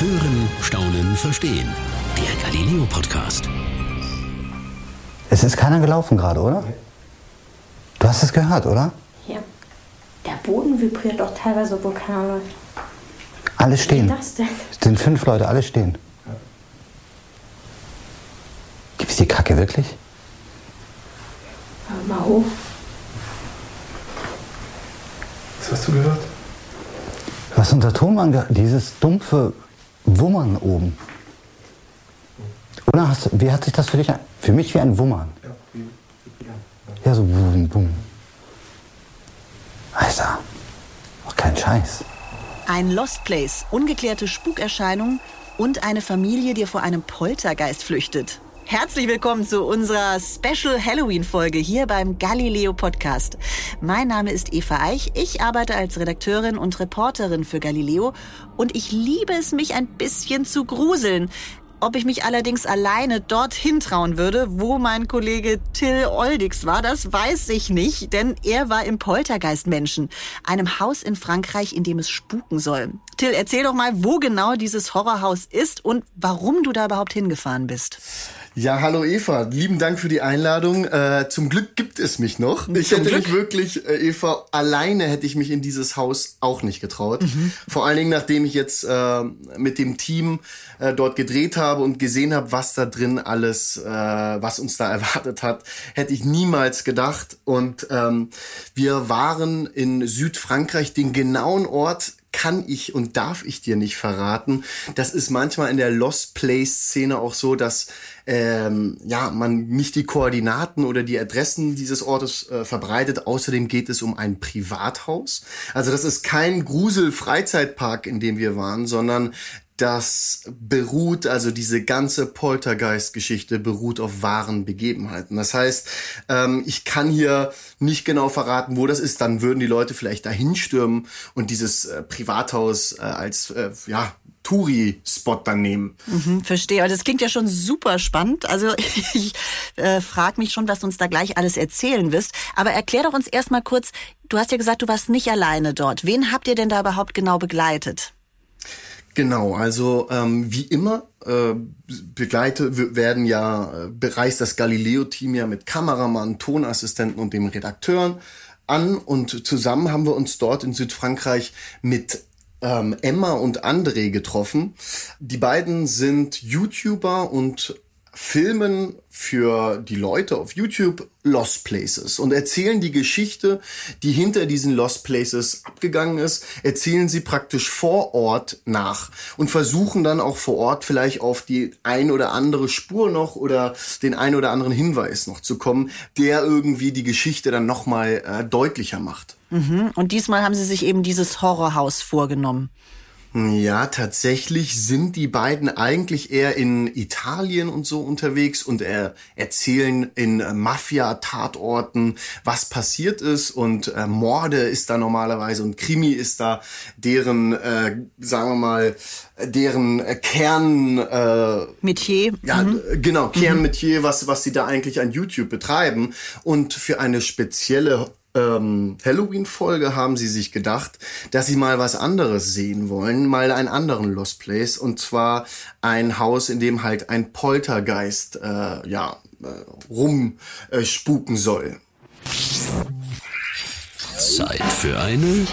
Hören, Staunen, Verstehen. Der Galileo Podcast. Es ist keiner gelaufen gerade, oder? Du hast es gehört, oder? Ja. Der Boden vibriert doch teilweise, obwohl keiner läuft. Alle stehen. Wie das denn? Es sind fünf Leute, alle stehen. Gibt es die Kacke wirklich? Hör mal hoch. Was hast du gehört? Hast unser Tonmann gehört, dieses dumpfe Wummern oben. Oder hast, wie hat sich das für dich? Für mich wie ein Wummern. Ja, so boom, boom. Alter, auch kein Scheiß. Ein Lost Place, ungeklärte Spukerscheinungen und eine Familie, die vor einem Poltergeist flüchtet. Herzlich willkommen zu unserer Special Halloween-Folge hier beim Galileo Podcast. Mein Name ist Eva Eich. Ich arbeite als Redakteurin und Reporterin für Galileo und ich liebe es, mich ein bisschen zu gruseln. Ob ich mich allerdings alleine dorthin trauen würde, wo mein Kollege Till Oldix war, das weiß ich nicht, denn er war im Poltergeistmenschen, einem Haus in Frankreich, in dem es spuken soll. Till, erzähl doch mal, wo genau dieses Horrorhaus ist und warum du da überhaupt hingefahren bist. Ja, hallo Eva, lieben Dank für die Einladung. Äh, zum Glück gibt es mich noch. Ich Zum hätte Glück. mich wirklich, äh, Eva, alleine hätte ich mich in dieses Haus auch nicht getraut. Mhm. Vor allen Dingen, nachdem ich jetzt äh, mit dem Team äh, dort gedreht habe und gesehen habe, was da drin alles, äh, was uns da erwartet hat, hätte ich niemals gedacht. Und ähm, wir waren in Südfrankreich, den genauen Ort kann ich und darf ich dir nicht verraten. Das ist manchmal in der Lost Place Szene auch so, dass ähm, ja man nicht die Koordinaten oder die Adressen dieses Ortes äh, verbreitet. Außerdem geht es um ein Privathaus. Also das ist kein Grusel-Freizeitpark, in dem wir waren, sondern das beruht, also diese ganze Poltergeist-Geschichte beruht auf wahren Begebenheiten. Das heißt, ähm, ich kann hier nicht genau verraten, wo das ist. Dann würden die Leute vielleicht dahin stürmen und dieses äh, Privathaus äh, als äh, ja, Touri-Spot dann nehmen. Hm, verstehe, aber das klingt ja schon super spannend. Also ich äh, frage mich schon, was du uns da gleich alles erzählen wirst. Aber erklär doch uns erstmal kurz, du hast ja gesagt, du warst nicht alleine dort. Wen habt ihr denn da überhaupt genau begleitet? Genau, also ähm, wie immer äh, begleite w- werden ja äh, bereist das Galileo-Team ja mit Kameramann, Tonassistenten und dem Redakteuren an und zusammen haben wir uns dort in Südfrankreich mit ähm, Emma und André getroffen. Die beiden sind YouTuber und filmen für die Leute auf YouTube Lost Places und erzählen die Geschichte, die hinter diesen Lost Places abgegangen ist, erzählen sie praktisch vor Ort nach und versuchen dann auch vor Ort vielleicht auf die ein oder andere Spur noch oder den ein oder anderen Hinweis noch zu kommen, der irgendwie die Geschichte dann nochmal äh, deutlicher macht. Mhm. Und diesmal haben sie sich eben dieses Horrorhaus vorgenommen. Ja, tatsächlich sind die beiden eigentlich eher in Italien und so unterwegs und äh, erzählen in äh, Mafia-Tatorten, was passiert ist und äh, Morde ist da normalerweise und Krimi ist da deren, äh, sagen wir mal, deren Kern, äh, Metier. ja, äh, genau, Kernmetier, was, was sie da eigentlich an YouTube betreiben. Und für eine spezielle ähm, Halloween-Folge haben sie sich gedacht, dass sie mal was anderes sehen wollen, mal einen anderen Lost Place. Und zwar ein Haus, in dem halt ein Poltergeist, äh, ja, äh, rumspuken äh, spuken soll. Zeit für eine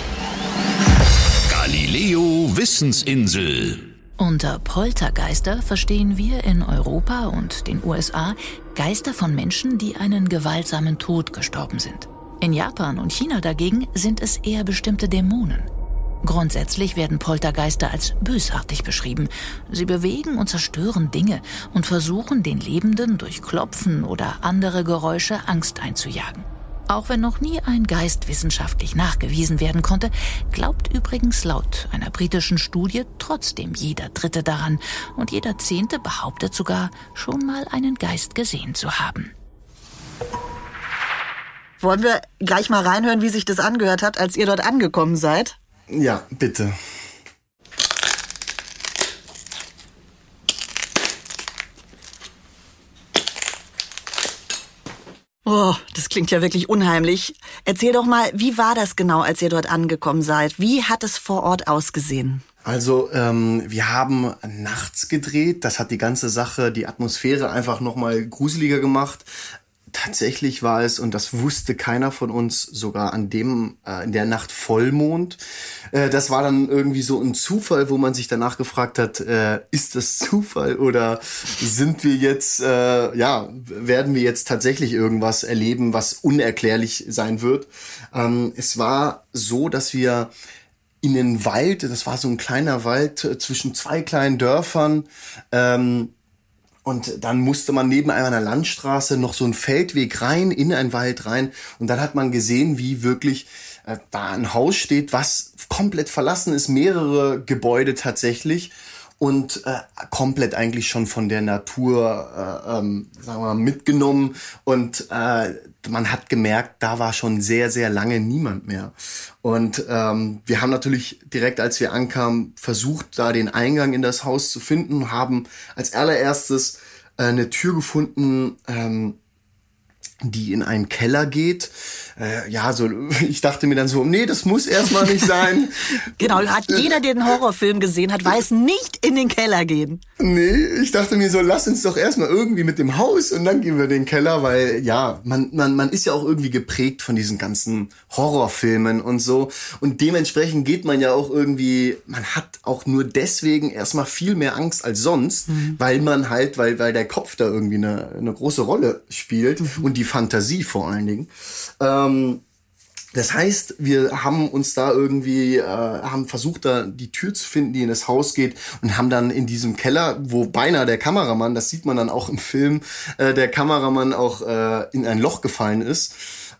Galileo Wissensinsel. Unter Poltergeister verstehen wir in Europa und den USA Geister von Menschen, die einen gewaltsamen Tod gestorben sind. In Japan und China dagegen sind es eher bestimmte Dämonen. Grundsätzlich werden Poltergeister als bösartig beschrieben. Sie bewegen und zerstören Dinge und versuchen den Lebenden durch Klopfen oder andere Geräusche Angst einzujagen. Auch wenn noch nie ein Geist wissenschaftlich nachgewiesen werden konnte, glaubt übrigens laut einer britischen Studie trotzdem jeder Dritte daran und jeder Zehnte behauptet sogar, schon mal einen Geist gesehen zu haben. Wollen wir gleich mal reinhören, wie sich das angehört hat, als ihr dort angekommen seid? Ja, bitte. Oh, das klingt ja wirklich unheimlich. Erzähl doch mal, wie war das genau, als ihr dort angekommen seid? Wie hat es vor Ort ausgesehen? Also ähm, wir haben nachts gedreht. Das hat die ganze Sache, die Atmosphäre einfach noch mal gruseliger gemacht. Tatsächlich war es, und das wusste keiner von uns, sogar an dem, äh, in der Nacht Vollmond. Äh, das war dann irgendwie so ein Zufall, wo man sich danach gefragt hat, äh, ist das Zufall oder sind wir jetzt, äh, ja, werden wir jetzt tatsächlich irgendwas erleben, was unerklärlich sein wird? Ähm, es war so, dass wir in den Wald, das war so ein kleiner Wald äh, zwischen zwei kleinen Dörfern, ähm, und dann musste man neben einer Landstraße noch so einen Feldweg rein, in einen Wald rein. Und dann hat man gesehen, wie wirklich äh, da ein Haus steht, was komplett verlassen ist, mehrere Gebäude tatsächlich und äh, komplett eigentlich schon von der Natur äh, ähm, sagen wir mal, mitgenommen. Und äh, man hat gemerkt, da war schon sehr sehr lange niemand mehr. Und ähm, wir haben natürlich direkt als wir ankamen versucht da den Eingang in das Haus zu finden haben als allererstes äh, eine Tür gefunden ähm, die in einen Keller geht. Äh, ja, so ich dachte mir dann so, nee, das muss erstmal nicht sein. genau, hat jeder, der den Horrorfilm gesehen hat, weiß nicht in den Keller gehen. Nee, ich dachte mir so, lass uns doch erstmal irgendwie mit dem Haus und dann gehen wir in den Keller, weil ja, man, man, man ist ja auch irgendwie geprägt von diesen ganzen Horrorfilmen und so. Und dementsprechend geht man ja auch irgendwie, man hat auch nur deswegen erstmal viel mehr Angst als sonst, mhm. weil man halt, weil, weil der Kopf da irgendwie eine, eine große Rolle spielt mhm. und die Fantasie vor allen Dingen. Ähm, das heißt, wir haben uns da irgendwie, äh, haben versucht, da die Tür zu finden, die in das Haus geht und haben dann in diesem Keller, wo beinahe der Kameramann, das sieht man dann auch im Film, äh, der Kameramann auch äh, in ein Loch gefallen ist.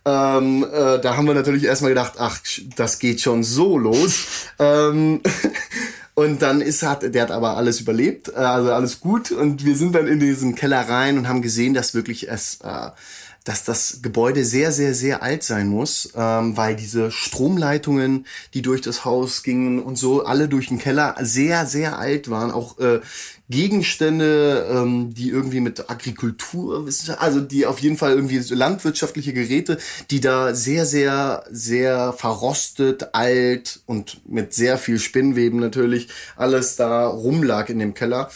Ähm, äh, da haben wir natürlich erstmal gedacht, ach, das geht schon so los. ähm, und dann ist hat, der hat aber alles überlebt, äh, also alles gut. Und wir sind dann in diesen Keller rein und haben gesehen, dass wirklich es äh, dass das Gebäude sehr, sehr, sehr alt sein muss, ähm, weil diese Stromleitungen, die durch das Haus gingen und so, alle durch den Keller sehr, sehr alt waren. Auch äh, Gegenstände, ähm, die irgendwie mit Agrikultur, also die auf jeden Fall irgendwie landwirtschaftliche Geräte, die da sehr, sehr, sehr verrostet, alt und mit sehr viel Spinnweben natürlich alles da rumlag in dem Keller.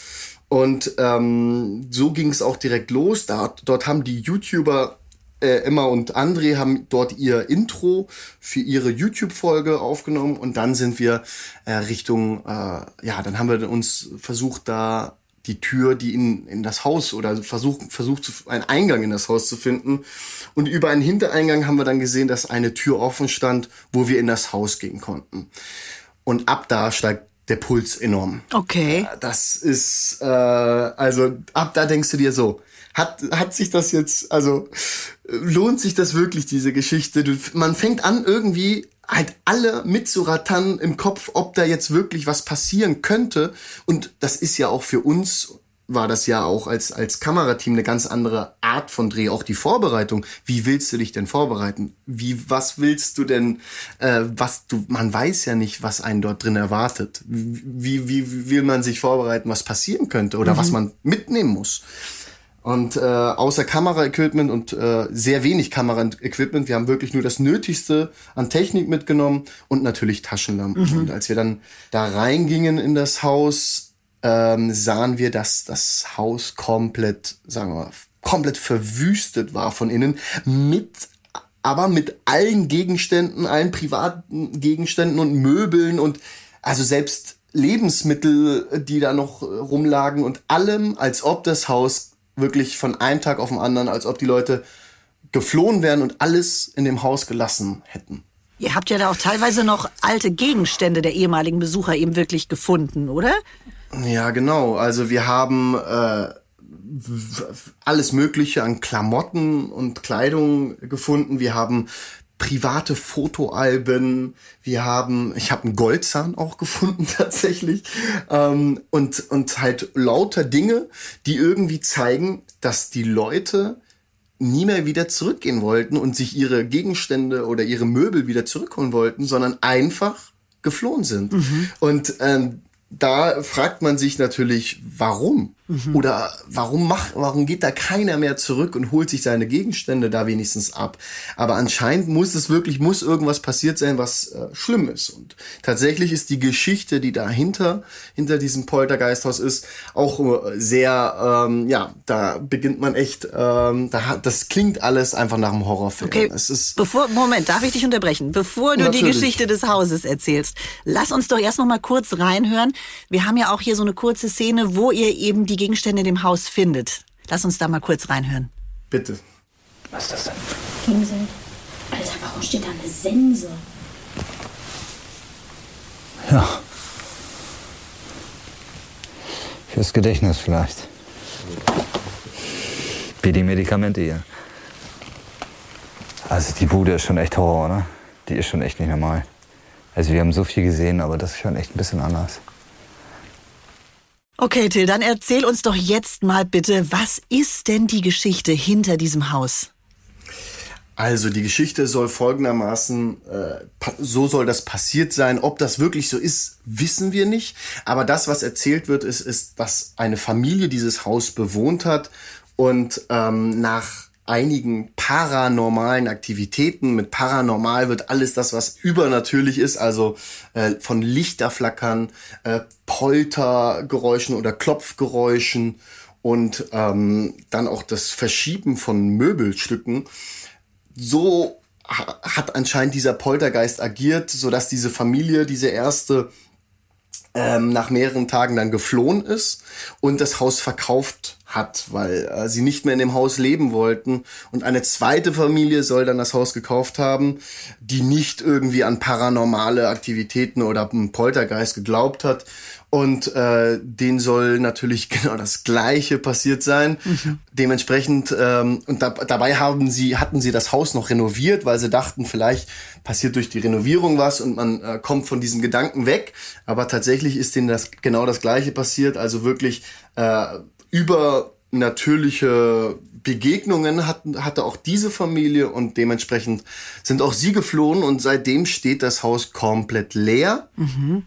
Und ähm, so ging es auch direkt los. Da, dort haben die YouTuber äh, Emma und André haben dort ihr Intro für ihre YouTube-Folge aufgenommen und dann sind wir äh, Richtung, äh, ja, dann haben wir uns versucht, da die Tür, die in, in das Haus oder versucht, versucht einen Eingang in das Haus zu finden. Und über einen Hintereingang haben wir dann gesehen, dass eine Tür offen stand, wo wir in das Haus gehen konnten. Und ab da steigt der Puls enorm. Okay. Das ist, äh, also ab da denkst du dir so, hat, hat sich das jetzt, also lohnt sich das wirklich, diese Geschichte? Du, man fängt an, irgendwie halt alle mitzurattern im Kopf, ob da jetzt wirklich was passieren könnte. Und das ist ja auch für uns war das ja auch als, als Kamerateam eine ganz andere Art von Dreh, auch die Vorbereitung. Wie willst du dich denn vorbereiten? Wie, was willst du denn, äh, was du, man weiß ja nicht, was einen dort drin erwartet. Wie, wie, wie will man sich vorbereiten, was passieren könnte oder mhm. was man mitnehmen muss? Und äh, außer Kameraequipment und äh, sehr wenig Kameraequipment, wir haben wirklich nur das Nötigste an Technik mitgenommen und natürlich Taschenlampen. Mhm. Und als wir dann da reingingen in das Haus, ähm, sahen wir, dass das Haus komplett, sagen wir mal, komplett verwüstet war von innen, mit aber mit allen Gegenständen, allen privaten Gegenständen und Möbeln und also selbst Lebensmittel, die da noch rumlagen und allem, als ob das Haus wirklich von einem Tag auf den anderen, als ob die Leute geflohen wären und alles in dem Haus gelassen hätten. Ihr habt ja da auch teilweise noch alte Gegenstände der ehemaligen Besucher eben wirklich gefunden, oder? Ja, genau. Also wir haben äh, alles Mögliche an Klamotten und Kleidung gefunden. Wir haben private Fotoalben. Wir haben, ich habe einen Goldzahn auch gefunden tatsächlich ähm, und und halt lauter Dinge, die irgendwie zeigen, dass die Leute nie mehr wieder zurückgehen wollten und sich ihre Gegenstände oder ihre Möbel wieder zurückholen wollten, sondern einfach geflohen sind. Mhm. Und ähm, da fragt man sich natürlich, warum? Mhm. Oder warum macht, warum geht da keiner mehr zurück und holt sich seine Gegenstände da wenigstens ab? Aber anscheinend muss es wirklich, muss irgendwas passiert sein, was äh, schlimm ist. Und tatsächlich ist die Geschichte, die dahinter, hinter diesem Poltergeisthaus ist, auch äh, sehr, ähm, ja, da beginnt man echt, ähm, da, das klingt alles einfach nach einem Horrorfilm. Okay, es ist bevor, Moment, darf ich dich unterbrechen? Bevor du natürlich. die Geschichte des Hauses erzählst, lass uns doch erst noch mal kurz reinhören. Wir haben ja auch hier so eine kurze Szene, wo ihr eben die Gegenstände in dem Haus findet. Lass uns da mal kurz reinhören. Bitte. Was ist das denn? Pinsel. Alter, warum steht da eine Sense? Ja. Fürs Gedächtnis vielleicht. Wie die Medikamente hier. Also die Bude ist schon echt Horror, oder? Die ist schon echt nicht normal. Also wir haben so viel gesehen, aber das ist schon echt ein bisschen anders. Okay, Till, dann erzähl uns doch jetzt mal bitte, was ist denn die Geschichte hinter diesem Haus? Also die Geschichte soll folgendermaßen, äh, so soll das passiert sein. Ob das wirklich so ist, wissen wir nicht. Aber das, was erzählt wird, ist, ist, dass eine Familie dieses Haus bewohnt hat und ähm, nach einigen paranormalen Aktivitäten. Mit paranormal wird alles das, was übernatürlich ist, also äh, von Lichterflackern, äh, Poltergeräuschen oder Klopfgeräuschen und ähm, dann auch das Verschieben von Möbelstücken. So hat anscheinend dieser Poltergeist agiert, so dass diese Familie, diese erste, ähm, nach mehreren Tagen dann geflohen ist und das Haus verkauft hat, weil äh, sie nicht mehr in dem Haus leben wollten. Und eine zweite Familie soll dann das Haus gekauft haben, die nicht irgendwie an paranormale Aktivitäten oder einen Poltergeist geglaubt hat. Und äh, denen soll natürlich genau das Gleiche passiert sein. Mhm. Dementsprechend ähm, und da, dabei haben sie hatten sie das Haus noch renoviert, weil sie dachten, vielleicht passiert durch die Renovierung was und man äh, kommt von diesem Gedanken weg. Aber tatsächlich ist denen das genau das Gleiche passiert. Also wirklich äh, übernatürliche Begegnungen hatten, hatte auch diese Familie und dementsprechend sind auch sie geflohen und seitdem steht das Haus komplett leer. Mhm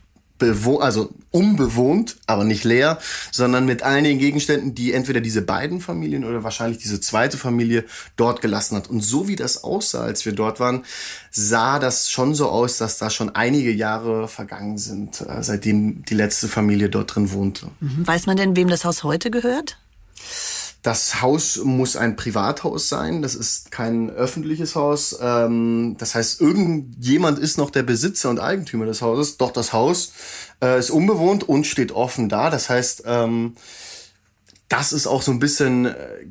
also unbewohnt, aber nicht leer, sondern mit einigen Gegenständen, die entweder diese beiden Familien oder wahrscheinlich diese zweite Familie dort gelassen hat. Und so wie das aussah, als wir dort waren, sah das schon so aus, dass da schon einige Jahre vergangen sind, äh, seitdem die letzte Familie dort drin wohnte. Mhm. Weiß man denn, wem das Haus heute gehört? Das Haus muss ein Privathaus sein. Das ist kein öffentliches Haus. Ähm, das heißt, irgendjemand ist noch der Besitzer und Eigentümer des Hauses. Doch das Haus äh, ist unbewohnt und steht offen da. Das heißt, ähm, das ist auch so ein bisschen äh,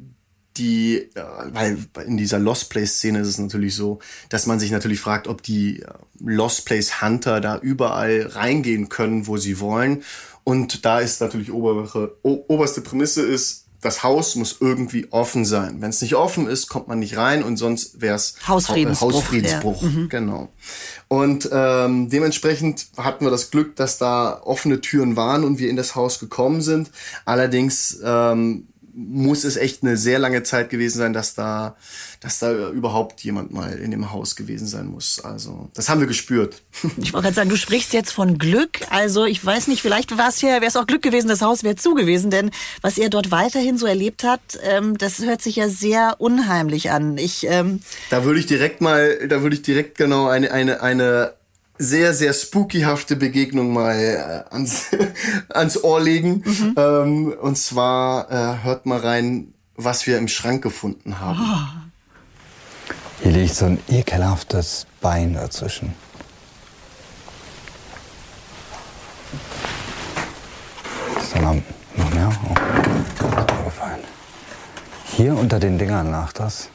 die, äh, weil in dieser Lost Place Szene ist es natürlich so, dass man sich natürlich fragt, ob die Lost Place Hunter da überall reingehen können, wo sie wollen. Und da ist natürlich oberste, oberste Prämisse ist, das Haus muss irgendwie offen sein. Wenn es nicht offen ist, kommt man nicht rein und sonst wäre es Hausfriedensbruch. Hausfriedensbruch, ja. mhm. genau. Und ähm, dementsprechend hatten wir das Glück, dass da offene Türen waren und wir in das Haus gekommen sind. Allerdings ähm, muss es echt eine sehr lange Zeit gewesen sein, dass da, dass da überhaupt jemand mal in dem Haus gewesen sein muss. Also, das haben wir gespürt. Ich wollte gerade sagen, du sprichst jetzt von Glück. Also, ich weiß nicht, vielleicht war es ja, wäre es auch Glück gewesen, das Haus wäre zu gewesen, denn was er dort weiterhin so erlebt hat, ähm, das hört sich ja sehr unheimlich an. Ich, ähm da würde ich direkt mal, da würde ich direkt genau eine, eine, eine sehr, sehr spookyhafte Begegnung mal äh, ans, ans Ohr legen. Mhm. Ähm, und zwar äh, hört mal rein, was wir im Schrank gefunden haben. Oh. Hier liegt so ein ekelhaftes Bein dazwischen. Da noch, mehr? Oh. Hier unter den Dingern lag das.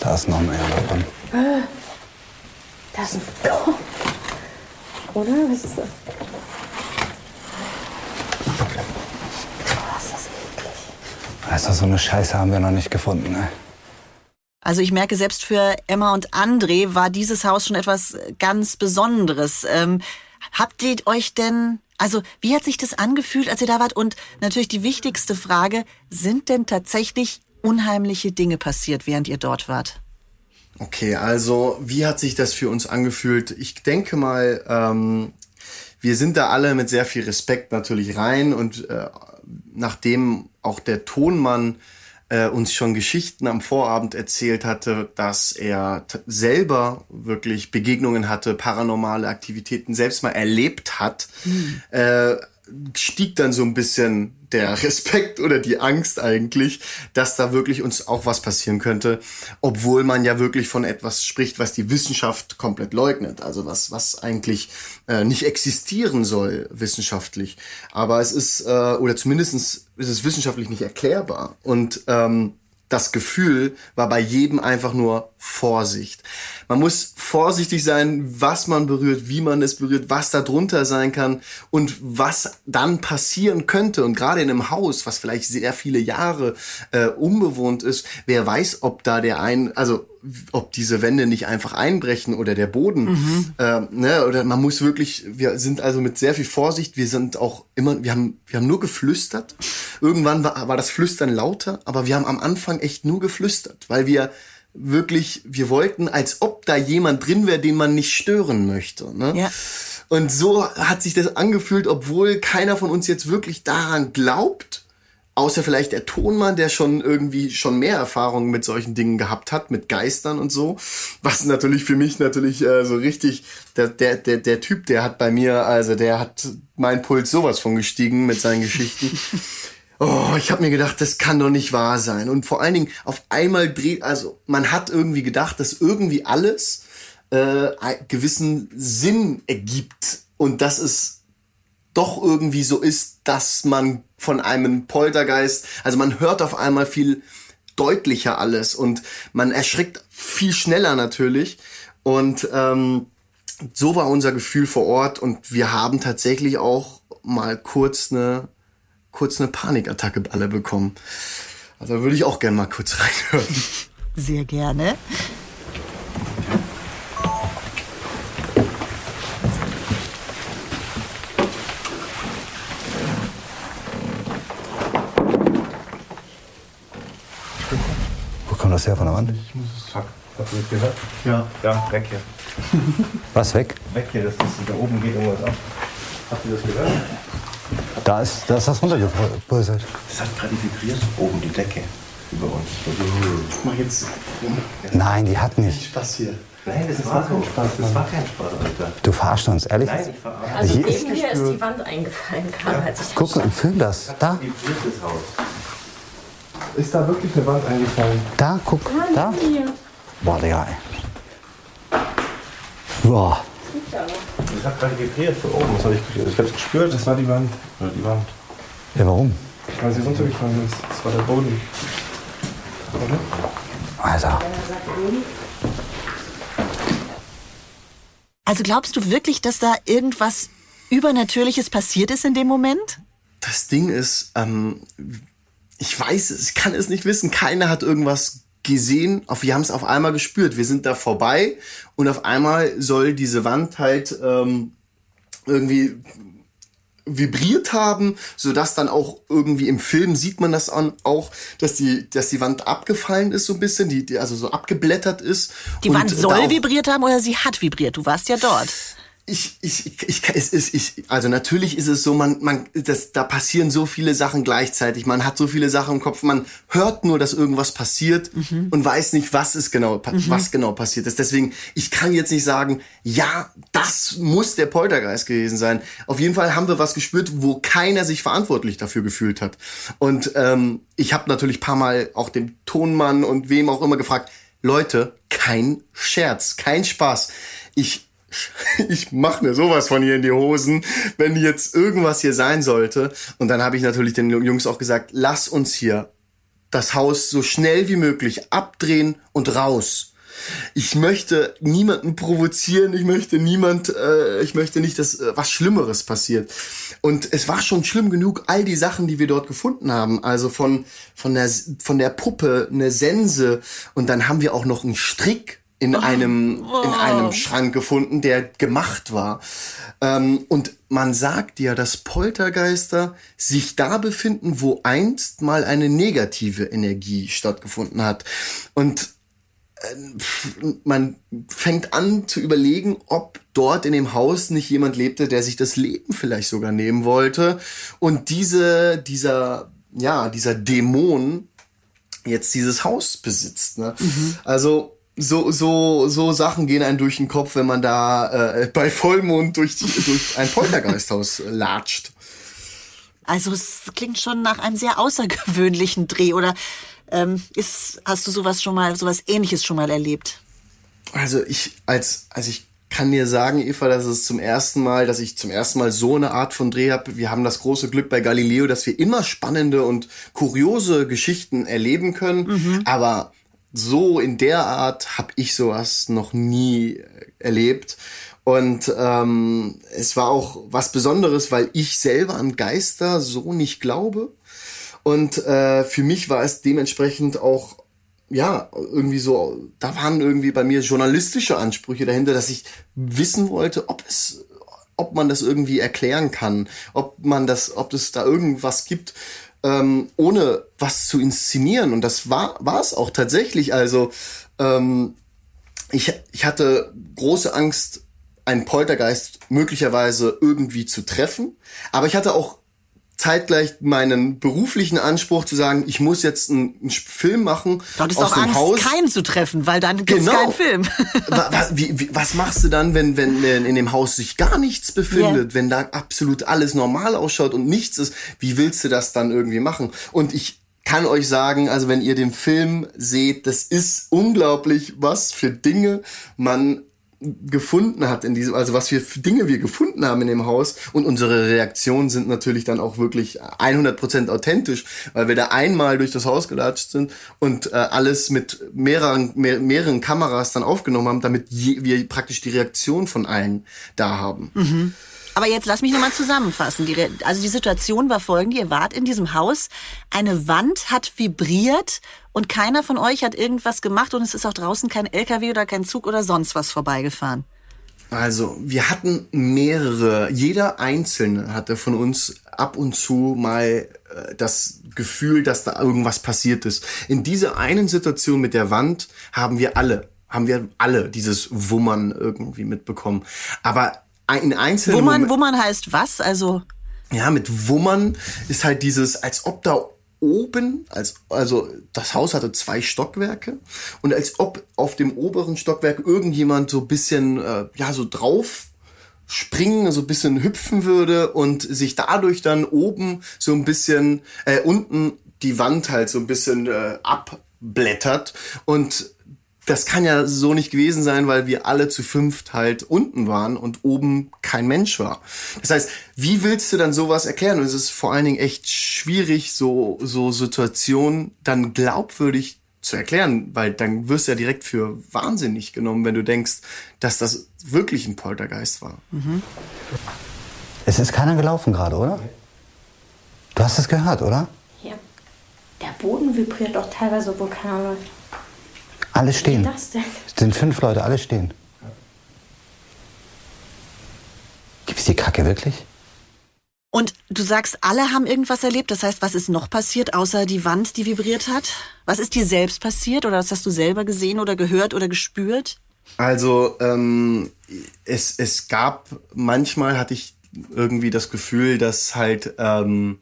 Da ist noch mehr drin. Äh, da ist ein Kopf. Oder? Was ist das? Oh, ist das eklig. Also so eine Scheiße haben wir noch nicht gefunden, ne? Also ich merke, selbst für Emma und André war dieses Haus schon etwas ganz Besonderes. Ähm, habt ihr euch denn, also wie hat sich das angefühlt, als ihr da wart? Und natürlich die wichtigste Frage, sind denn tatsächlich unheimliche Dinge passiert, während ihr dort wart? Okay, also wie hat sich das für uns angefühlt? Ich denke mal, ähm, wir sind da alle mit sehr viel Respekt natürlich rein und äh, nachdem auch der Tonmann äh, uns schon Geschichten am Vorabend erzählt hatte, dass er selber wirklich Begegnungen hatte, paranormale Aktivitäten selbst mal erlebt hat, mhm. äh, stieg dann so ein bisschen der Respekt oder die Angst eigentlich, dass da wirklich uns auch was passieren könnte, obwohl man ja wirklich von etwas spricht, was die Wissenschaft komplett leugnet, also was was eigentlich äh, nicht existieren soll wissenschaftlich. Aber es ist äh, oder zumindestens ist es wissenschaftlich nicht erklärbar. Und ähm, das Gefühl war bei jedem einfach nur Vorsicht. Man muss vorsichtig sein, was man berührt, wie man es berührt, was da drunter sein kann und was dann passieren könnte. Und gerade in einem Haus, was vielleicht sehr viele Jahre äh, unbewohnt ist, wer weiß, ob da der ein, also ob diese Wände nicht einfach einbrechen oder der Boden. Mhm. Äh, ne, oder man muss wirklich, wir sind also mit sehr viel Vorsicht, wir sind auch immer, wir haben, wir haben nur geflüstert. Irgendwann war, war das Flüstern lauter, aber wir haben am Anfang echt nur geflüstert, weil wir wirklich, wir wollten, als ob da jemand drin wäre, den man nicht stören möchte. Ne? Ja. Und so hat sich das angefühlt, obwohl keiner von uns jetzt wirklich daran glaubt Außer vielleicht der Tonmann, der schon irgendwie schon mehr Erfahrung mit solchen Dingen gehabt hat, mit Geistern und so. Was natürlich für mich natürlich äh, so richtig, der, der, der, der Typ, der hat bei mir, also der hat mein Puls sowas von gestiegen mit seinen Geschichten. Oh, ich habe mir gedacht, das kann doch nicht wahr sein. Und vor allen Dingen auf einmal dreht, also man hat irgendwie gedacht, dass irgendwie alles äh, gewissen Sinn ergibt. Und das ist doch irgendwie so ist, dass man von einem Poltergeist, also man hört auf einmal viel deutlicher alles und man erschrickt viel schneller natürlich. Und ähm, so war unser Gefühl vor Ort und wir haben tatsächlich auch mal kurz eine, kurz eine Panikattacke alle bekommen. Also würde ich auch gerne mal kurz reinhören. Sehr gerne. kommt das her von der Wand? Ich muss es Fuck. Habt ihr das gehört? Ja. Ja, weg hier. Was weg? Weg hier, das ist, da oben geht irgendwas ab. Habt ihr das gehört? Da ist, da ist das runtergepulsert. Das hat gerade vibriert. Oben die Decke über uns. Ich mach jetzt. Nein, die hat nicht. Spaß hier. Nein, das, das war kein Spaß. Das war kein Spaß, Alter. Du verarschst uns, ehrlich? Nein, ich verarsche. Also hier neben mir ist die Wand eingefallen, gerade ja. als ich Guck mal, film das. Da. Vibriert das Haus. Ist da wirklich eine Wand eingefallen? Da, guck, ja, da. Hier. Boah, Digga, ey. Boah. Das hat gerade vibriert von oben. Das hab ich ich habe es gespürt, das war die Wand. Oder die Wand. Ja, warum? Weil sie runtergefallen ist. Das war der Boden. Oder? Alter. Also glaubst du wirklich, dass da irgendwas Übernatürliches passiert ist in dem Moment? Das Ding ist, ähm, ich weiß es, ich kann es nicht wissen. Keiner hat irgendwas gesehen. Wir haben es auf einmal gespürt. Wir sind da vorbei und auf einmal soll diese Wand halt ähm, irgendwie vibriert haben, so dass dann auch irgendwie im Film sieht man das an, auch, dass die, dass die Wand abgefallen ist so ein bisschen, die, die also so abgeblättert ist. Die Wand soll vibriert haben oder sie hat vibriert? Du warst ja dort ich, ich, ich, es ist, ich, also natürlich ist es so, man, man, das, da passieren so viele Sachen gleichzeitig. Man hat so viele Sachen im Kopf. Man hört nur, dass irgendwas passiert mhm. und weiß nicht, was ist genau, mhm. was genau passiert ist. Deswegen, ich kann jetzt nicht sagen, ja, das muss der Poltergeist gewesen sein. Auf jeden Fall haben wir was gespürt, wo keiner sich verantwortlich dafür gefühlt hat. Und ähm, ich habe natürlich paar Mal auch dem Tonmann und wem auch immer gefragt, Leute, kein Scherz, kein Spaß. Ich ich mach mir sowas von hier in die Hosen, wenn jetzt irgendwas hier sein sollte. Und dann habe ich natürlich den Jungs auch gesagt, lass uns hier das Haus so schnell wie möglich abdrehen und raus. Ich möchte niemanden provozieren, ich möchte niemand, äh, ich möchte nicht, dass äh, was Schlimmeres passiert. Und es war schon schlimm genug, all die Sachen, die wir dort gefunden haben. Also von, von der, von der Puppe, eine Sense und dann haben wir auch noch einen Strick in einem oh. in einem Schrank gefunden, der gemacht war. Ähm, und man sagt ja, dass Poltergeister sich da befinden, wo einst mal eine negative Energie stattgefunden hat. Und man fängt an zu überlegen, ob dort in dem Haus nicht jemand lebte, der sich das Leben vielleicht sogar nehmen wollte. Und diese, dieser, ja, dieser Dämon jetzt dieses Haus besitzt. Ne? Mhm. Also so, so, so Sachen gehen einem durch den Kopf, wenn man da äh, bei Vollmond durch, die, durch ein Poltergeisthaus latscht. Also es klingt schon nach einem sehr außergewöhnlichen Dreh. Oder ähm, ist, hast du sowas schon mal, sowas ähnliches schon mal erlebt? Also ich, als, als ich kann dir sagen, Eva, dass es zum ersten Mal, dass ich zum ersten Mal so eine Art von Dreh habe. Wir haben das große Glück bei Galileo, dass wir immer spannende und kuriose Geschichten erleben können. Mhm. Aber so in der Art habe ich sowas noch nie erlebt. Und ähm, es war auch was Besonderes, weil ich selber an Geister so nicht glaube. Und äh, für mich war es dementsprechend auch ja, irgendwie so, da waren irgendwie bei mir journalistische Ansprüche dahinter, dass ich wissen wollte, ob es, ob man das irgendwie erklären kann, ob man das, ob es da irgendwas gibt, ähm, ohne was zu inszenieren. Und das war, es auch tatsächlich. Also, ähm, ich, ich hatte große Angst, einen Poltergeist möglicherweise irgendwie zu treffen. Aber ich hatte auch zeitgleich meinen beruflichen Anspruch zu sagen, ich muss jetzt einen, Film machen. Du hattest aus auch Angst, Haus. keinen zu treffen, weil dann gibt's genau. keinen Film. wie, wie, was machst du dann, wenn, wenn in dem Haus sich gar nichts befindet, yeah. wenn da absolut alles normal ausschaut und nichts ist? Wie willst du das dann irgendwie machen? Und ich kann euch sagen, also wenn ihr den Film seht, das ist unglaublich, was für Dinge man gefunden hat in diesem, also was für Dinge wir gefunden haben in dem Haus und unsere Reaktionen sind natürlich dann auch wirklich 100% authentisch, weil wir da einmal durch das Haus gelatscht sind und äh, alles mit mehreren, mehr, mehreren Kameras dann aufgenommen haben, damit je, wir praktisch die Reaktion von allen da haben. Mhm. Aber jetzt lass mich nochmal zusammenfassen. Die, also die Situation war folgende. Ihr wart in diesem Haus, eine Wand hat vibriert und keiner von euch hat irgendwas gemacht und es ist auch draußen kein LKW oder kein Zug oder sonst was vorbeigefahren. Also, wir hatten mehrere. Jeder Einzelne hatte von uns ab und zu mal äh, das Gefühl, dass da irgendwas passiert ist. In dieser einen Situation mit der Wand haben wir alle, haben wir alle dieses Wummern irgendwie mitbekommen. Aber in einzelnen Wummern, Wummern heißt was? Also ja, mit Wummern ist halt dieses, als ob da oben, als, also das Haus hatte zwei Stockwerke und als ob auf dem oberen Stockwerk irgendjemand so bisschen, äh, ja, so drauf springen, so ein bisschen hüpfen würde und sich dadurch dann oben so ein bisschen, äh, unten die Wand halt so ein bisschen äh, abblättert und das kann ja so nicht gewesen sein, weil wir alle zu fünft halt unten waren und oben kein Mensch war. Das heißt, wie willst du dann sowas erklären? Und es ist vor allen Dingen echt schwierig, so, so Situationen dann glaubwürdig zu erklären, weil dann wirst du ja direkt für wahnsinnig genommen, wenn du denkst, dass das wirklich ein Poltergeist war. Mhm. Es ist keiner gelaufen gerade, oder? Du hast es gehört, oder? Ja. Der Boden vibriert doch teilweise, wo keiner läuft. Alle stehen. Ist das denn? Es sind fünf Leute, alle stehen. Gibt es die Kacke wirklich? Und du sagst, alle haben irgendwas erlebt. Das heißt, was ist noch passiert, außer die Wand, die vibriert hat? Was ist dir selbst passiert oder was hast du selber gesehen oder gehört oder gespürt? Also ähm, es, es gab, manchmal hatte ich irgendwie das Gefühl, dass halt ähm,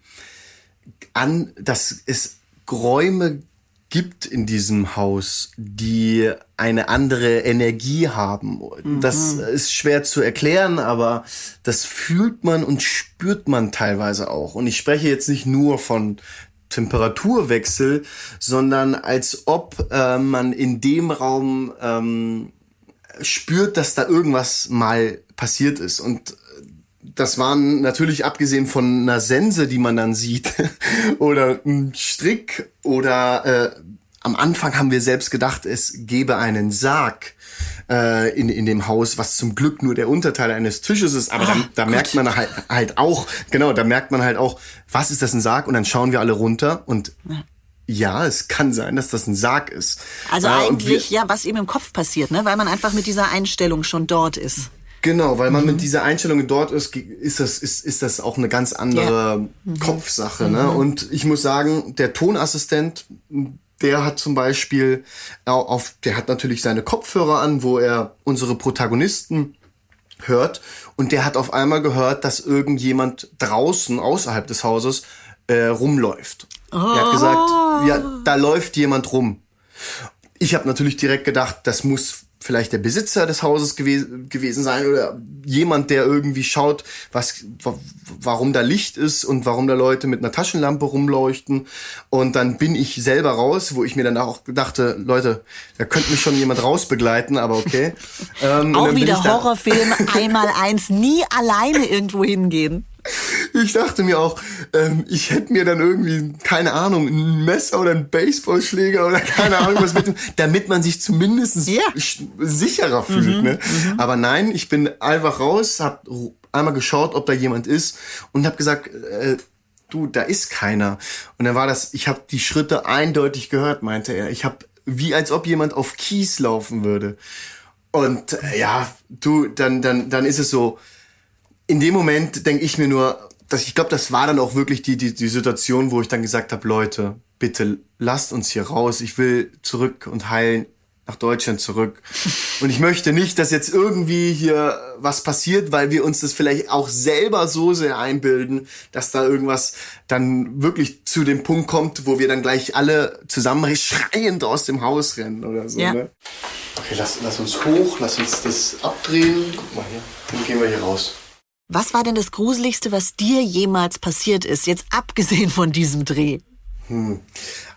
an, dass es Räume gibt in diesem Haus, die eine andere Energie haben. Mhm. Das ist schwer zu erklären, aber das fühlt man und spürt man teilweise auch. Und ich spreche jetzt nicht nur von Temperaturwechsel, sondern als ob äh, man in dem Raum ähm, spürt, dass da irgendwas mal passiert ist. Und das waren natürlich abgesehen von einer Sense, die man dann sieht, oder ein Strick oder äh, am Anfang haben wir selbst gedacht, es gäbe einen Sarg äh, in, in dem Haus, was zum Glück nur der Unterteil eines Tisches ist. Aber ah, da merkt man halt, halt auch, genau, da merkt man halt auch, was ist das ein Sarg? Und dann schauen wir alle runter und ja, es kann sein, dass das ein Sarg ist. Also äh, eigentlich, wir, ja, was eben im Kopf passiert, ne? weil man einfach mit dieser Einstellung schon dort ist. Genau, weil man mhm. mit dieser Einstellung dort ist, ist das, ist, ist das auch eine ganz andere ja. mhm. Kopfsache. Ne? Mhm. Und ich muss sagen, der Tonassistent, der hat zum Beispiel auf, der hat natürlich seine Kopfhörer an, wo er unsere Protagonisten hört und der hat auf einmal gehört, dass irgendjemand draußen außerhalb des Hauses äh, rumläuft. Oh. Er hat gesagt, ja, da läuft jemand rum. Ich habe natürlich direkt gedacht, das muss vielleicht der Besitzer des Hauses gew gewesen sein oder jemand, der irgendwie schaut, was, warum da Licht ist und warum da Leute mit einer Taschenlampe rumleuchten. Und dann bin ich selber raus, wo ich mir dann auch dachte, Leute, da könnte mich schon jemand rausbegleiten, aber okay. Ähm, auch wieder Horrorfilm, einmal eins, nie alleine irgendwo hingehen. Ich dachte mir auch, ähm, ich hätte mir dann irgendwie, keine Ahnung, ein Messer oder ein Baseballschläger oder keine Ahnung was mit, damit man sich zumindest ja. sicherer fühlt. Mhm, ne? Mhm. Aber nein, ich bin einfach raus, hab einmal geschaut, ob da jemand ist und hab gesagt, äh, du, da ist keiner. Und dann war das, ich habe die Schritte eindeutig gehört, meinte er. Ich habe wie als ob jemand auf Kies laufen würde. Und äh, ja, du, dann, dann, dann ist es so, in dem Moment denke ich mir nur, dass ich glaube, das war dann auch wirklich die, die, die Situation, wo ich dann gesagt habe, Leute, bitte lasst uns hier raus. Ich will zurück und heilen nach Deutschland zurück. Und ich möchte nicht, dass jetzt irgendwie hier was passiert, weil wir uns das vielleicht auch selber so sehr einbilden, dass da irgendwas dann wirklich zu dem Punkt kommt, wo wir dann gleich alle zusammen schreiend aus dem Haus rennen oder so. Ja. Ne? Okay, lass, lass uns hoch, lass uns das abdrehen. Guck mal hier, dann gehen wir hier raus. Was war denn das Gruseligste, was dir jemals passiert ist, jetzt abgesehen von diesem Dreh? Hm.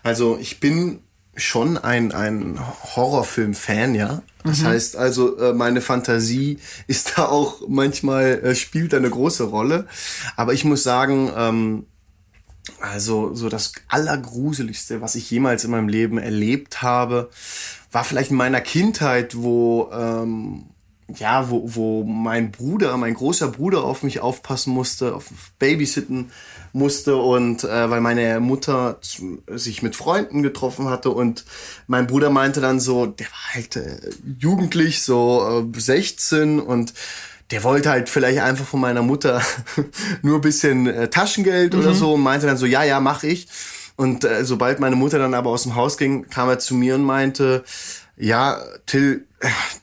Also ich bin schon ein, ein Horrorfilm-Fan, ja. Das mhm. heißt also, äh, meine Fantasie ist da auch manchmal, äh, spielt da eine große Rolle. Aber ich muss sagen, ähm, also so das Allergruseligste, was ich jemals in meinem Leben erlebt habe, war vielleicht in meiner Kindheit, wo ähm, ja, wo, wo mein Bruder, mein großer Bruder auf mich aufpassen musste, auf Babysitten musste und äh, weil meine Mutter zu, sich mit Freunden getroffen hatte und mein Bruder meinte dann so, der war halt äh, jugendlich, so äh, 16 und der wollte halt vielleicht einfach von meiner Mutter nur bisschen äh, Taschengeld mhm. oder so und meinte dann so, ja, ja, mach ich. Und äh, sobald meine Mutter dann aber aus dem Haus ging, kam er zu mir und meinte, ja, Till,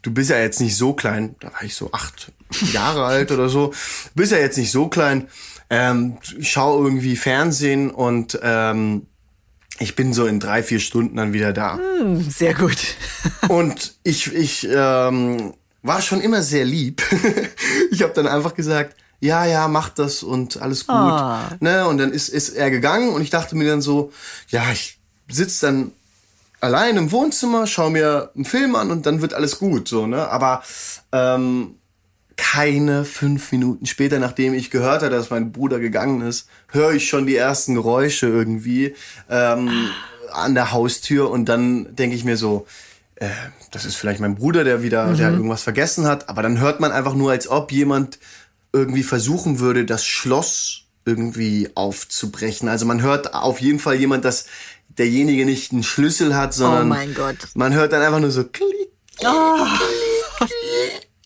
du bist ja jetzt nicht so klein, da war ich so acht Jahre alt oder so, du bist ja jetzt nicht so klein, ähm, ich schau irgendwie Fernsehen und ähm, ich bin so in drei, vier Stunden dann wieder da. Mm, sehr gut. und ich, ich ähm, war schon immer sehr lieb. ich habe dann einfach gesagt, ja, ja, mach das und alles gut. Oh. Ne? Und dann ist, ist er gegangen und ich dachte mir dann so, ja, ich sitze dann allein im Wohnzimmer, schau mir einen Film an und dann wird alles gut, so, ne? Aber ähm, keine fünf Minuten später, nachdem ich gehört habe, dass mein Bruder gegangen ist, höre ich schon die ersten Geräusche irgendwie ähm, an der Haustür und dann denke ich mir so, äh, das ist vielleicht mein Bruder, der wieder, mhm. der irgendwas vergessen hat, aber dann hört man einfach nur, als ob jemand irgendwie versuchen würde, das Schloss irgendwie aufzubrechen. Also man hört auf jeden Fall jemand, das derjenige nicht einen Schlüssel hat, sondern oh mein Gott. man hört dann einfach nur so klick. Oh.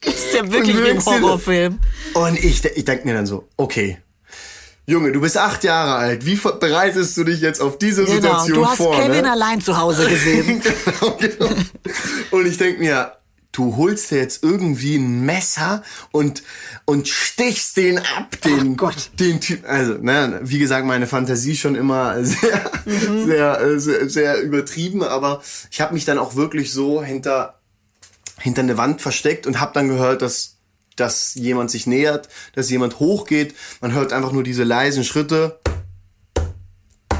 Das ist ja wirklich wie im Horrorfilm. Und ich, ich denke mir dann so, okay, Junge, du bist acht Jahre alt. Wie bereitest du dich jetzt auf diese genau, Situation vor? Du hast vor, Kevin ne? allein zu Hause gesehen. genau, genau. Und ich denke mir, du holst dir jetzt irgendwie ein Messer und und stichst den ab, den Gott. den Typ. Also, ne, wie gesagt, meine Fantasie schon immer sehr mhm. sehr, äh, sehr sehr übertrieben, aber ich habe mich dann auch wirklich so hinter hinter eine Wand versteckt und habe dann gehört, dass dass jemand sich nähert, dass jemand hochgeht. Man hört einfach nur diese leisen Schritte.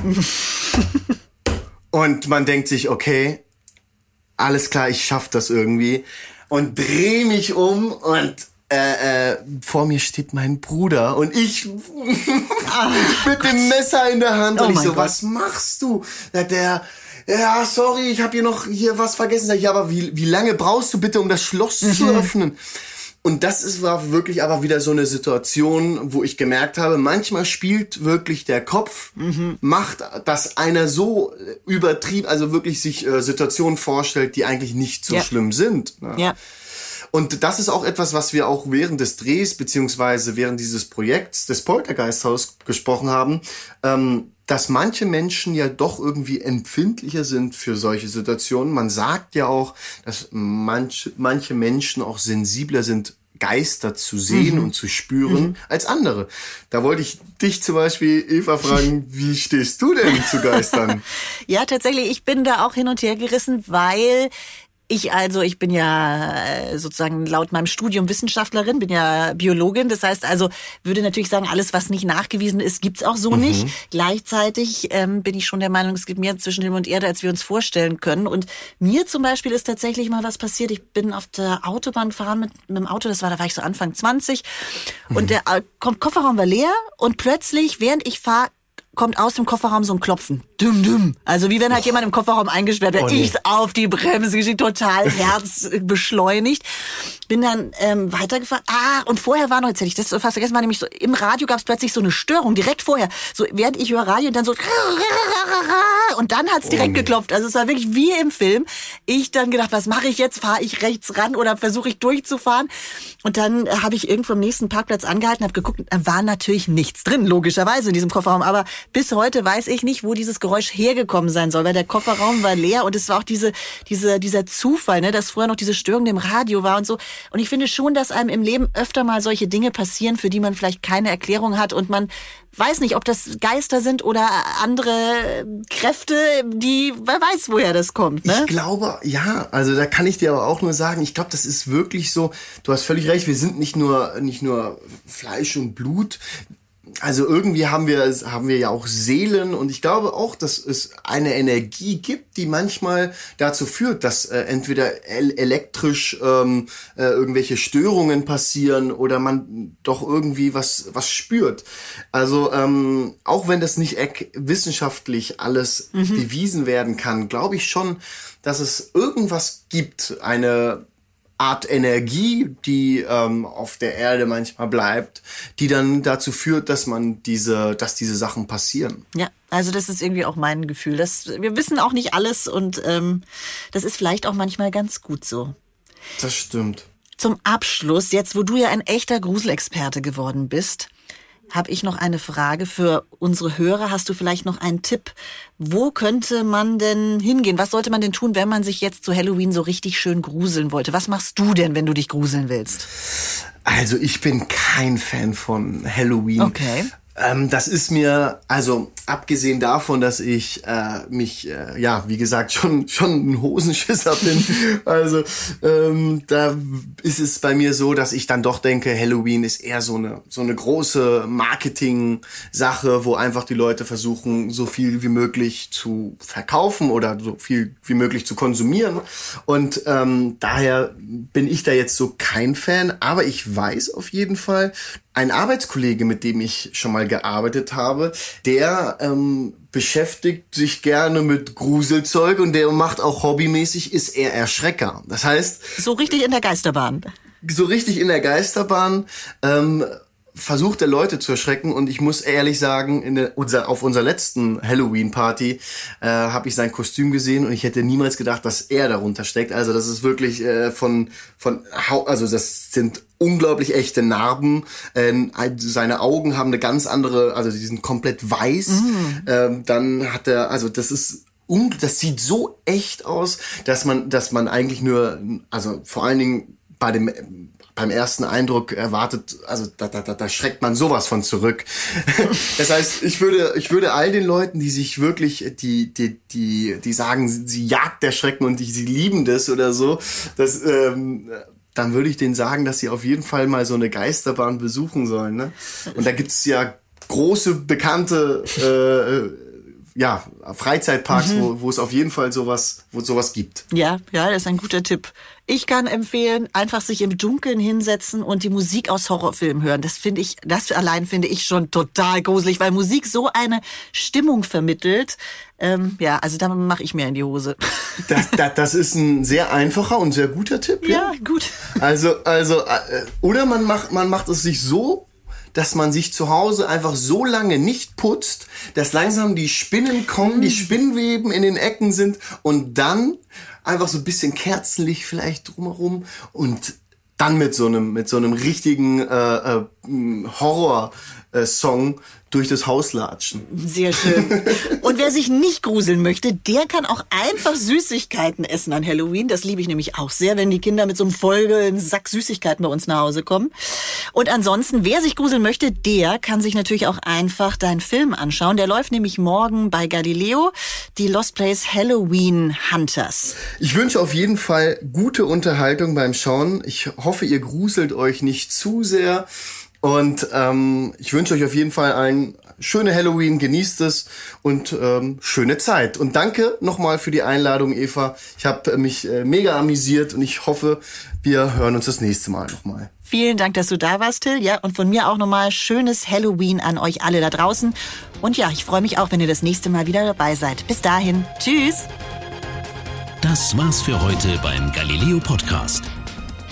und man denkt sich, okay, alles klar, ich schaff das irgendwie. Und dreh mich um und äh, äh, vor mir steht mein Bruder und ich mit dem Messer in der Hand. Oh und ich so, Gott. was machst du? Sagt der, ja, sorry, ich habe hier noch hier was vergessen. Sag ich, ja, aber wie, wie lange brauchst du bitte, um das Schloss mhm. zu öffnen? Und das ist, war wirklich aber wieder so eine Situation, wo ich gemerkt habe, manchmal spielt wirklich der Kopf, mhm. macht, dass einer so übertrieben, also wirklich sich äh, Situationen vorstellt, die eigentlich nicht so ja. schlimm sind. Ne? Ja. Und das ist auch etwas, was wir auch während des Drehs beziehungsweise während dieses Projekts des Poltergeisthaus gesprochen haben. Ähm, dass manche Menschen ja doch irgendwie empfindlicher sind für solche Situationen. Man sagt ja auch, dass manche, manche Menschen auch sensibler sind, Geister zu sehen mhm. und zu spüren mhm. als andere. Da wollte ich dich zum Beispiel, Eva, fragen, wie stehst du denn zu Geistern? ja, tatsächlich, ich bin da auch hin und her gerissen, weil ich also, ich bin ja äh, sozusagen laut meinem Studium Wissenschaftlerin, bin ja Biologin. Das heißt also, würde natürlich sagen, alles, was nicht nachgewiesen ist, gibt's auch so mhm. nicht. Gleichzeitig ähm, bin ich schon der Meinung, es gibt mehr zwischen Himmel und Erde, als wir uns vorstellen können. Und mir zum Beispiel ist tatsächlich mal was passiert. Ich bin auf der Autobahn gefahren mit, mit dem Auto, das war, da war ich so Anfang 20. Mhm. Und der äh, Kofferraum war leer und plötzlich, während ich fahre, kommt aus dem Kofferraum so ein Klopfen. Düm, düm. Also wie wenn halt oh. jemand im Kofferraum eingesperrt wird. Oh, nee. Ich auf die Bremse geschickt, total herzbeschleunigt. Bin dann ähm, weitergefahren. Ah, und vorher war noch, jetzt hätte ich das fast vergessen, war nämlich so, im Radio gab es plötzlich so eine Störung, direkt vorher. So, während ich höre Radio und dann so und dann hat's direkt oh, nee. geklopft. Also es war wirklich wie im Film. Ich dann gedacht, was mache ich jetzt? Fahre ich rechts ran oder versuche ich durchzufahren? Und dann äh, habe ich irgendwo am nächsten Parkplatz angehalten, habe geguckt, da war natürlich nichts drin, logischerweise in diesem Kofferraum. Aber bis heute weiß ich nicht, wo dieses Geräusch hergekommen sein soll, weil der Kofferraum war leer und es war auch diese, diese, dieser Zufall, ne, dass vorher noch diese Störung im Radio war und so. Und ich finde schon, dass einem im Leben öfter mal solche Dinge passieren, für die man vielleicht keine Erklärung hat und man weiß nicht, ob das Geister sind oder andere Kräfte, die, wer weiß, woher das kommt. Ne? Ich glaube, ja, also da kann ich dir aber auch nur sagen, ich glaube, das ist wirklich so, du hast völlig recht, wir sind nicht nur, nicht nur Fleisch und Blut, also irgendwie haben wir, haben wir ja auch Seelen und ich glaube auch, dass es eine Energie gibt, die manchmal dazu führt, dass äh, entweder elektrisch ähm, äh, irgendwelche Störungen passieren oder man doch irgendwie was, was spürt. Also ähm, auch wenn das nicht wissenschaftlich alles mhm. bewiesen werden kann, glaube ich schon, dass es irgendwas gibt, eine Art Energie, die ähm, auf der Erde manchmal bleibt, die dann dazu führt, dass man diese, dass diese Sachen passieren. Ja, also das ist irgendwie auch mein Gefühl. Das, wir wissen auch nicht alles und ähm, das ist vielleicht auch manchmal ganz gut so. Das stimmt. Zum Abschluss, jetzt wo du ja ein echter Gruselexperte geworden bist, habe ich noch eine Frage für unsere Hörer. Hast du vielleicht noch einen Tipp? Wo könnte man denn hingehen? Was sollte man denn tun, wenn man sich jetzt zu Halloween so richtig schön gruseln wollte? Was machst du denn, wenn du dich gruseln willst? Also ich bin kein Fan von Halloween. Okay. Ähm, das ist mir, also abgesehen davon, dass ich äh, mich, äh, ja, wie gesagt, schon schon ein Hosenschisser bin. also ähm, da ist es bei mir so, dass ich dann doch denke, Halloween ist eher so eine so eine große Marketing-Sache, wo einfach die Leute versuchen, so viel wie möglich zu verkaufen oder so viel wie möglich zu konsumieren. Und ähm, daher bin ich da jetzt so kein Fan, aber ich weiß auf jeden Fall, ein Arbeitskollege, mit dem ich schon mal gearbeitet habe, der ähm, beschäftigt sich gerne mit Gruselzeug und der macht auch hobbymäßig, ist er Erschrecker. Das heißt... So richtig in der Geisterbahn. So richtig in der Geisterbahn. Ähm, versucht er Leute zu erschrecken und ich muss ehrlich sagen, in der, unser, auf unserer letzten Halloween-Party äh, habe ich sein Kostüm gesehen und ich hätte niemals gedacht, dass er darunter steckt. Also das ist wirklich äh, von von also das sind unglaublich echte Narben. Ähm, seine Augen haben eine ganz andere, also die sind komplett weiß. Mm. Ähm, dann hat er, also das ist das sieht so echt aus, dass man, dass man eigentlich nur, also vor allen Dingen bei dem beim ersten Eindruck erwartet, also da, da, da, da schreckt man sowas von zurück. das heißt, ich würde, ich würde all den Leuten, die sich wirklich, die, die, die, die sagen, sie jagt der Schrecken und die, sie lieben das oder so, das, ähm, dann würde ich denen sagen, dass sie auf jeden Fall mal so eine Geisterbahn besuchen sollen. Ne? Und da gibt's ja große bekannte äh, ja, Freizeitparks, mhm. wo, wo es auf jeden Fall sowas, wo es sowas gibt. Ja, ja, das ist ein guter Tipp. Ich kann empfehlen, einfach sich im Dunkeln hinsetzen und die Musik aus Horrorfilmen hören. Das finde ich, das allein finde ich schon total gruselig, weil Musik so eine Stimmung vermittelt. Ähm, ja, also da mache ich mir in die Hose. Das, das, das ist ein sehr einfacher und sehr guter Tipp. Ja, ja gut. Also, also, äh, oder man macht, man macht es sich so dass man sich zu Hause einfach so lange nicht putzt, dass langsam die Spinnen kommen, die mm. Spinnweben in den Ecken sind und dann einfach so ein bisschen Kerzenlicht vielleicht drumherum und dann mit so einem mit so einem richtigen äh, äh, Horror Song durch das Haus latschen. Sehr schön. Und wer sich nicht gruseln möchte, der kann auch einfach Süßigkeiten essen an Halloween. Das liebe ich nämlich auch sehr, wenn die Kinder mit so einem vollen Sack Süßigkeiten bei uns nach Hause kommen. Und ansonsten, wer sich gruseln möchte, der kann sich natürlich auch einfach deinen Film anschauen. Der läuft nämlich morgen bei Galileo, die Lost Place Halloween Hunters. Ich wünsche auf jeden Fall gute Unterhaltung beim Schauen. Ich hoffe, ihr gruselt euch nicht zu sehr. Und ähm, ich wünsche euch auf jeden Fall ein schöne Halloween, genießt es und ähm, schöne Zeit. Und danke nochmal für die Einladung, Eva. Ich habe mich äh, mega amüsiert und ich hoffe, wir hören uns das nächste Mal nochmal. Vielen Dank, dass du da warst, Till. Ja, und von mir auch nochmal schönes Halloween an euch alle da draußen. Und ja, ich freue mich auch, wenn ihr das nächste Mal wieder dabei seid. Bis dahin. Tschüss. Das war's für heute beim Galileo Podcast.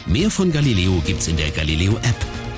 Mehr von Galileo gibt's in der Galileo App